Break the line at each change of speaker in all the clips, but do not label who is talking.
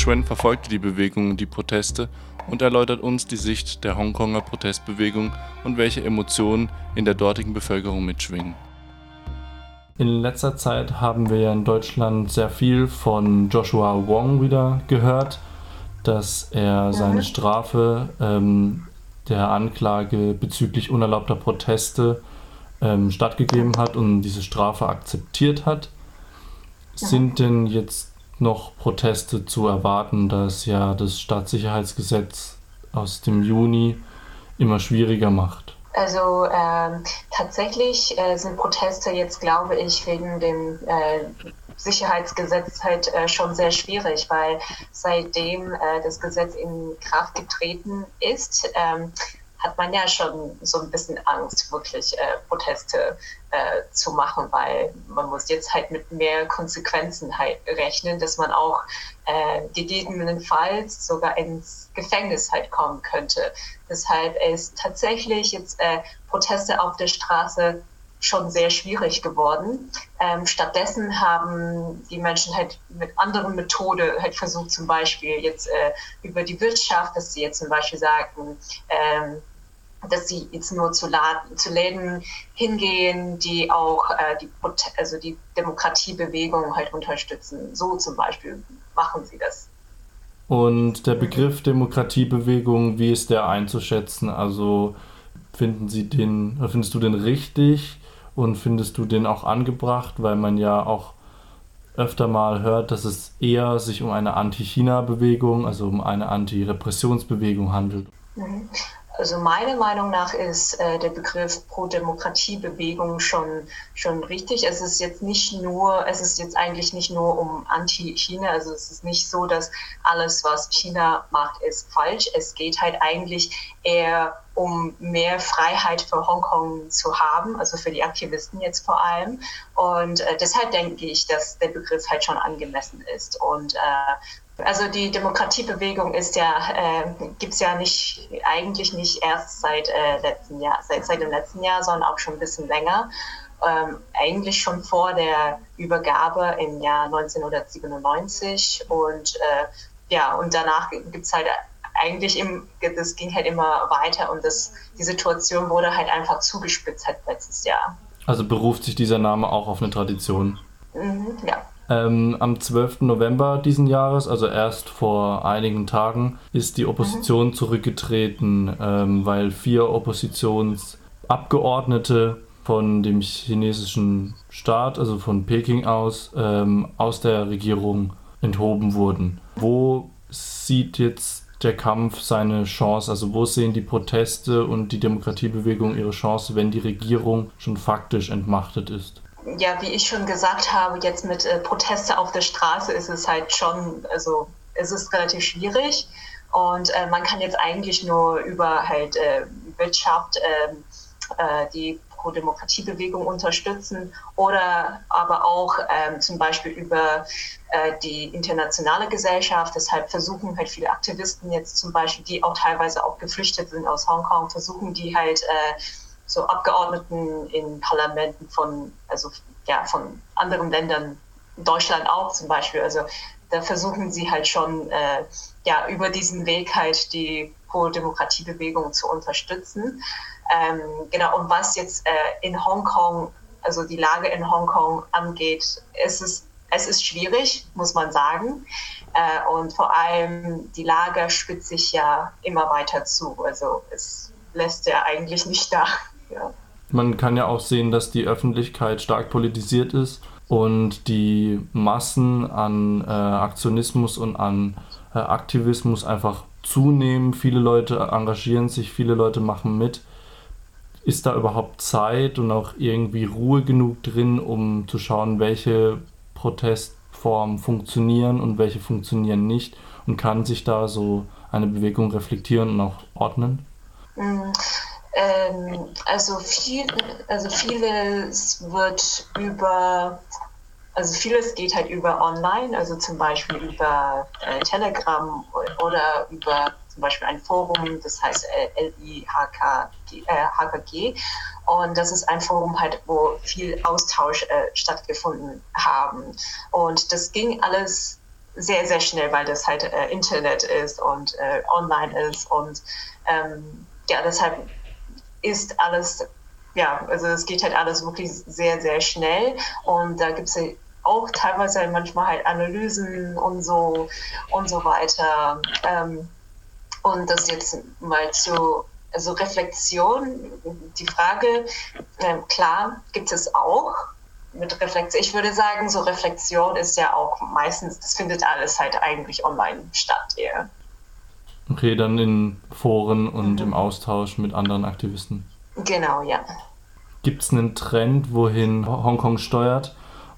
Schwen verfolgte die Bewegung und die Proteste und erläutert uns die Sicht der Hongkonger Protestbewegung und welche Emotionen in der dortigen Bevölkerung mitschwingen. In letzter Zeit haben wir ja in Deutschland sehr viel von Joshua Wong wieder gehört, dass er seine Strafe ähm, der Anklage bezüglich unerlaubter Proteste ähm, stattgegeben hat und diese Strafe akzeptiert hat. Sind denn jetzt noch Proteste zu erwarten, da es ja das Staatssicherheitsgesetz aus dem Juni immer schwieriger macht?
Also ähm, tatsächlich äh, sind Proteste jetzt, glaube ich, wegen dem äh, Sicherheitsgesetz halt äh, schon sehr schwierig, weil seitdem äh, das Gesetz in Kraft getreten ist, ähm, hat man ja schon so ein bisschen Angst, wirklich äh, Proteste äh, zu machen, weil man muss jetzt halt mit mehr Konsequenzen halt rechnen, dass man auch äh, gegebenenfalls sogar ins Gefängnis halt kommen könnte. Deshalb ist tatsächlich jetzt äh, Proteste auf der Straße schon sehr schwierig geworden. Ähm, stattdessen haben die Menschen halt mit anderen Methoden halt versucht, zum Beispiel jetzt äh, über die Wirtschaft, dass sie jetzt zum Beispiel sagten, ähm, dass sie jetzt nur zu, Laden, zu Läden hingehen, die auch äh, die, also die Demokratiebewegung halt unterstützen. So zum Beispiel machen sie das.
Und der Begriff Demokratiebewegung, wie ist der einzuschätzen? Also finden Sie den, findest du den richtig und findest du den auch angebracht, weil man ja auch öfter mal hört, dass es eher sich um eine Anti-China-Bewegung, also um eine Anti-Repressionsbewegung handelt?
Also meiner Meinung nach ist äh, der Begriff Pro-Demokratie-Bewegung schon, schon richtig. Es ist jetzt nicht nur, es ist jetzt eigentlich nicht nur um Anti-China, also es ist nicht so, dass alles, was China macht, ist falsch. Es geht halt eigentlich eher um mehr Freiheit für Hongkong zu haben, also für die Aktivisten jetzt vor allem. Und äh, deshalb denke ich, dass der Begriff halt schon angemessen ist. Und äh, also die Demokratiebewegung ist ja, äh, gibt es ja nicht, eigentlich nicht erst seit, äh, letzten Jahr, seit, seit dem letzten Jahr, sondern auch schon ein bisschen länger. Ähm, eigentlich schon vor der Übergabe im Jahr 1997 und äh, ja, und danach gibt es halt eigentlich, im, das ging halt immer weiter und das, die Situation wurde halt einfach zugespitzt halt letztes Jahr.
Also beruft sich dieser Name auch auf eine Tradition?
Mhm, ja.
Ähm, am 12. November diesen Jahres, also erst vor einigen Tagen, ist die Opposition mhm. zurückgetreten, ähm, weil vier Oppositionsabgeordnete von dem chinesischen Staat, also von Peking aus, ähm, aus der Regierung enthoben wurden. Wo sieht jetzt der Kampf seine Chance? Also wo sehen die Proteste und die Demokratiebewegung ihre Chance, wenn die Regierung schon faktisch entmachtet ist?
Ja, wie ich schon gesagt habe, jetzt mit äh, Proteste auf der Straße ist es halt schon, also es ist relativ schwierig. Und äh, man kann jetzt eigentlich nur über halt äh, Wirtschaft ähm, äh, die Pro-Demokratie-Bewegung unterstützen oder aber auch ähm, zum Beispiel über äh, die internationale Gesellschaft. Deshalb versuchen halt viele Aktivisten jetzt zum Beispiel, die auch teilweise auch geflüchtet sind aus Hongkong, versuchen die halt äh, so Abgeordneten in Parlamenten von, also ja, von anderen Ländern, Deutschland auch zum Beispiel. Also da versuchen sie halt schon äh, ja, über diesen Weg halt die Pro-Demokratie-Bewegung zu unterstützen. Ähm, genau, und was jetzt äh, in Hongkong, also die Lage in Hongkong angeht, ist es, es ist schwierig, muss man sagen. Äh, und vor allem die Lage spitzt sich ja immer weiter zu. Also es lässt ja eigentlich nicht da. Ja.
Man kann ja auch sehen, dass die Öffentlichkeit stark politisiert ist und die Massen an äh, Aktionismus und an äh, Aktivismus einfach zunehmen. Viele Leute engagieren sich, viele Leute machen mit. Ist da überhaupt Zeit und auch irgendwie Ruhe genug drin, um zu schauen, welche Protestformen funktionieren und welche funktionieren nicht? Und kann sich da so eine Bewegung reflektieren und auch ordnen?
Ähm, also, viel, also vieles wird über, also vieles geht halt über online, also zum Beispiel über äh, Telegram oder über zum Beispiel ein Forum, das heißt äh, LIHKG. Äh, und das ist ein Forum halt, wo viel Austausch äh, stattgefunden haben. Und das ging alles sehr, sehr schnell, weil das halt äh, Internet ist und äh, online ist. Und ähm, ja, deshalb ist alles, ja, also es geht halt alles wirklich sehr, sehr schnell. Und da gibt es ja auch teilweise manchmal halt Analysen und so und so weiter. Ähm, und das jetzt mal zu also Reflexion, die Frage, äh, klar, gibt es auch mit Reflexion. Ich würde sagen, so Reflexion ist ja auch meistens, das findet alles halt eigentlich online statt eher.
Okay, dann in Foren und mhm. im Austausch mit anderen Aktivisten.
Genau, ja.
Gibt es einen Trend, wohin Hongkong steuert?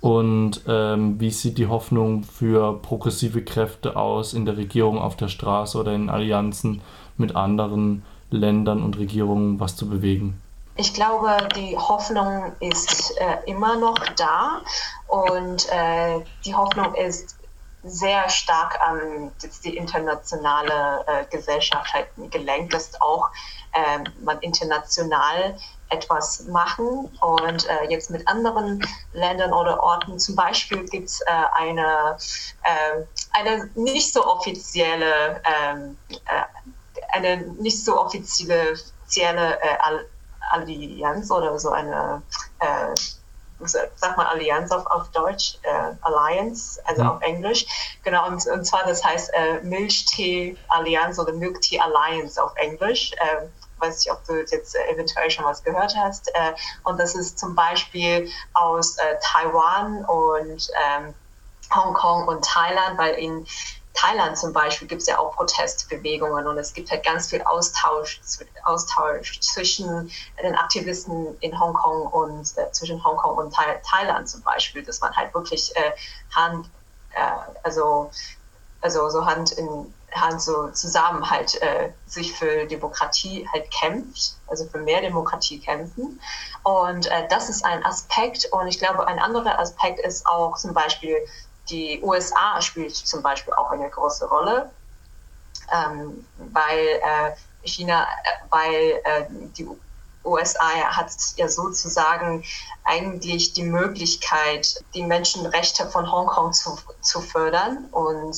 Und ähm, wie sieht die Hoffnung für progressive Kräfte aus in der Regierung auf der Straße oder in Allianzen mit anderen Ländern und Regierungen, was zu bewegen?
Ich glaube, die Hoffnung ist äh, immer noch da und äh, die Hoffnung ist sehr stark an die internationale äh, Gesellschaft halt gelenkt, dass auch ähm, man international etwas machen und äh, jetzt mit anderen Ländern oder Orten. Zum Beispiel gibt es äh, eine, äh, eine nicht so offizielle, ähm, äh, eine nicht so offizielle Allianz oder so eine, äh, sag mal Allianz auf, auf Deutsch, äh, Alliance, also mhm. auf Englisch. Genau, und, und zwar das heißt äh, Milchtee-Allianz oder Milk Tea Alliance auf Englisch. Äh, weiß nicht, ob du jetzt äh, eventuell schon was gehört hast. Äh, und das ist zum Beispiel aus äh, Taiwan und ähm, Hongkong und Thailand, weil in Thailand zum Beispiel gibt es ja auch Protestbewegungen und es gibt halt ganz viel Austausch, Austausch zwischen den Aktivisten in Hongkong und äh, zwischen Hongkong und Tha Thailand zum Beispiel, dass man halt wirklich äh, Hand, äh, also, also so Hand in Hand so zusammen halt äh, sich für Demokratie halt kämpft, also für mehr Demokratie kämpfen. Und äh, das ist ein Aspekt. Und ich glaube, ein anderer Aspekt ist auch zum Beispiel die USA spielt zum Beispiel auch eine große Rolle, ähm, weil äh, China, äh, weil äh, die USA hat ja sozusagen eigentlich die Möglichkeit, die Menschenrechte von Hongkong zu, zu fördern und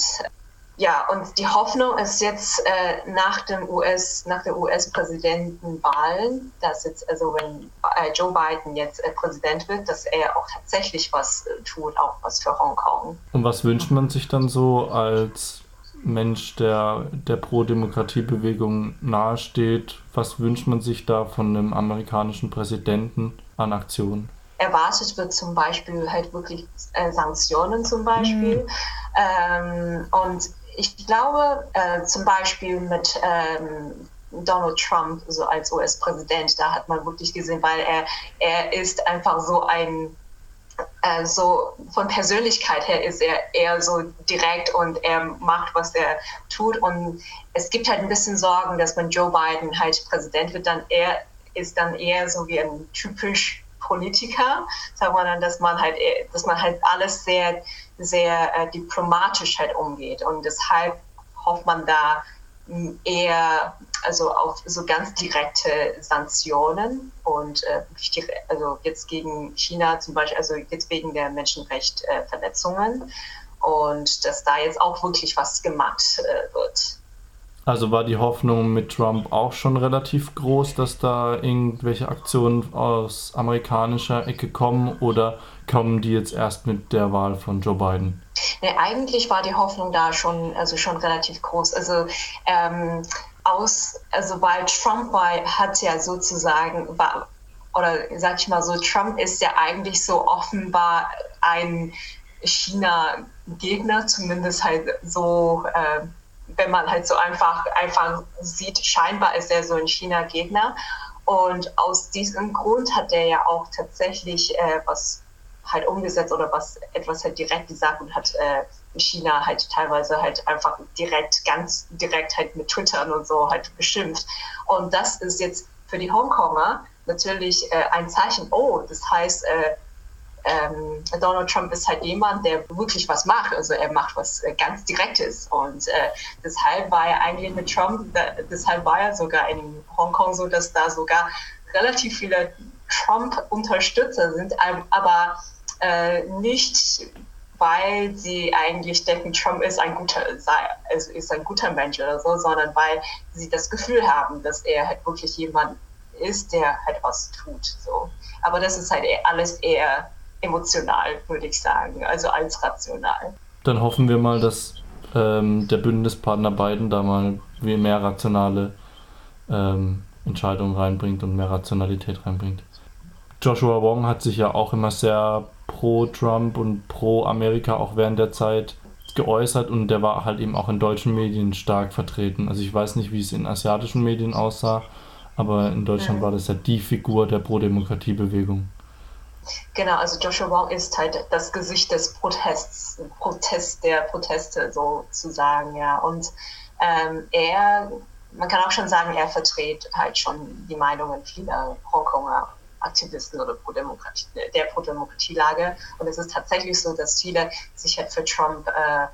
ja, und die Hoffnung ist jetzt äh, nach dem US, nach der US-Präsidentenwahlen, dass jetzt, also wenn Joe Biden jetzt äh, Präsident wird, dass er auch tatsächlich was äh, tut, auch was für Hongkong.
Und was wünscht man sich dann so als Mensch, der der Pro-Demokratie-Bewegung nahesteht? Was wünscht man sich da von einem amerikanischen Präsidenten an Aktionen?
erwartet wird zum Beispiel halt wirklich äh, Sanktionen zum Beispiel. Mhm. Ähm, und ich glaube äh, zum Beispiel mit ähm, Donald Trump so als US-Präsident, da hat man wirklich gesehen, weil er, er ist einfach so ein, äh, so von Persönlichkeit her ist er eher so direkt und er macht, was er tut. Und es gibt halt ein bisschen Sorgen, dass wenn Joe Biden halt Präsident wird, dann er ist dann eher so wie ein typisch Politiker, sagen wir dann, dass man halt, dass man halt alles sehr, sehr äh, diplomatisch halt umgeht. Und deshalb hofft man da eher also auf so ganz direkte Sanktionen und äh, also jetzt gegen China zum Beispiel, also jetzt wegen der Menschenrechtsverletzungen äh, und dass da jetzt auch wirklich was gemacht äh, wird.
Also war die Hoffnung mit Trump auch schon relativ groß, dass da irgendwelche Aktionen aus amerikanischer Ecke kommen oder kommen die jetzt erst mit der Wahl von Joe Biden?
Nee, eigentlich war die Hoffnung da schon, also schon relativ groß. Also ähm, aus, also weil Trump war, hat ja sozusagen, war, oder sag ich mal so, Trump ist ja eigentlich so offenbar ein China-Gegner, zumindest halt so. Äh, wenn man halt so einfach, einfach sieht, scheinbar ist er so ein China-Gegner. Und aus diesem Grund hat er ja auch tatsächlich äh, was halt umgesetzt oder was etwas halt direkt gesagt und hat äh, China halt teilweise halt einfach direkt, ganz direkt halt mit Twittern und so halt beschimpft. Und das ist jetzt für die Hongkonger natürlich äh, ein Zeichen, oh, das heißt, äh, ähm, Donald Trump ist halt jemand, der wirklich was macht. Also er macht was äh, ganz Direktes. Und äh, deshalb war er eigentlich mit Trump, da, deshalb war er sogar in Hongkong so, dass da sogar relativ viele Trump-Unterstützer sind, aber äh, nicht weil sie eigentlich denken, Trump ist ein guter, ist ein guter Mensch oder so, sondern weil sie das Gefühl haben, dass er halt wirklich jemand ist, der halt was tut. So. Aber das ist halt alles eher emotional, würde ich sagen, also als rational.
Dann hoffen wir mal, dass ähm, der Bündnispartner Biden da mal mehr rationale ähm, Entscheidungen reinbringt und mehr Rationalität reinbringt. Joshua Wong hat sich ja auch immer sehr pro Trump und pro Amerika auch während der Zeit geäußert und der war halt eben auch in deutschen Medien stark vertreten. Also ich weiß nicht, wie es in asiatischen Medien aussah, aber in Deutschland war das ja die Figur der Pro-Demokratie-Bewegung.
Genau, also Joshua Wong ist halt das Gesicht des Protests, Protest der Proteste sozusagen, ja. Und ähm, er, man kann auch schon sagen, er vertritt halt schon die Meinungen vieler Hongkonger Aktivisten oder Pro-Demokratie, der Pro-Demokratie-Lage. Und es ist tatsächlich so, dass viele sich halt für Trump, äh,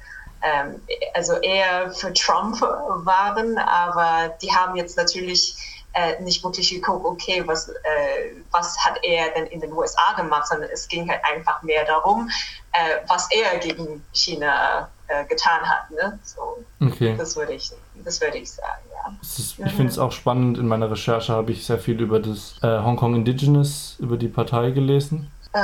ähm, also eher für Trump waren, aber die haben jetzt natürlich äh, nicht wirklich geguckt, okay, was, äh, was hat er denn in den USA gemacht, sondern es ging halt einfach mehr darum, äh, was er gegen China äh, getan hat. Ne? So, okay. Das würde ich, das würde ich sagen.
Ist, ich finde es auch spannend, in meiner Recherche habe ich sehr viel über das äh, Hong Kong Indigenous, über die Partei gelesen.
Äh,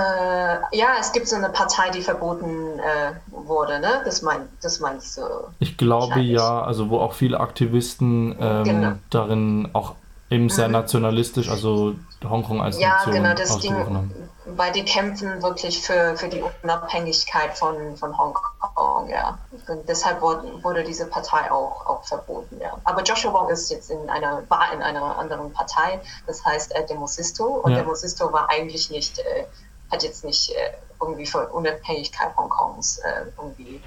ja, es gibt so eine Partei, die verboten äh, wurde, ne? Das, mein, das meinst du?
Ich glaube ja, also wo auch viele Aktivisten ähm, genau. darin auch eben sehr mhm. nationalistisch, also Hongkong als ja, Nation genau, das haben.
Weil die kämpfen wirklich für, für die Unabhängigkeit von, von Hongkong, ja. Und deshalb wurde, wurde diese Partei auch, auch verboten, ja. Aber Joshua Wong ist jetzt in einer, war in einer anderen Partei, das heißt äh, Demosisto. Und ja. Demosisto war eigentlich nicht, äh, hat jetzt nicht äh, irgendwie für Unabhängigkeit Hongkongs äh, irgendwie,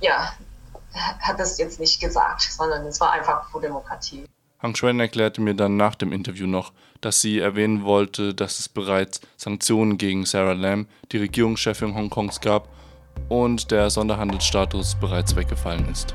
ja, hat das jetzt nicht gesagt, sondern es war einfach für Demokratie.
Hang Shuan erklärte mir dann nach dem Interview noch, dass sie erwähnen wollte, dass es bereits Sanktionen gegen Sarah Lam, die Regierungschefin Hongkongs, gab und der Sonderhandelsstatus bereits weggefallen ist.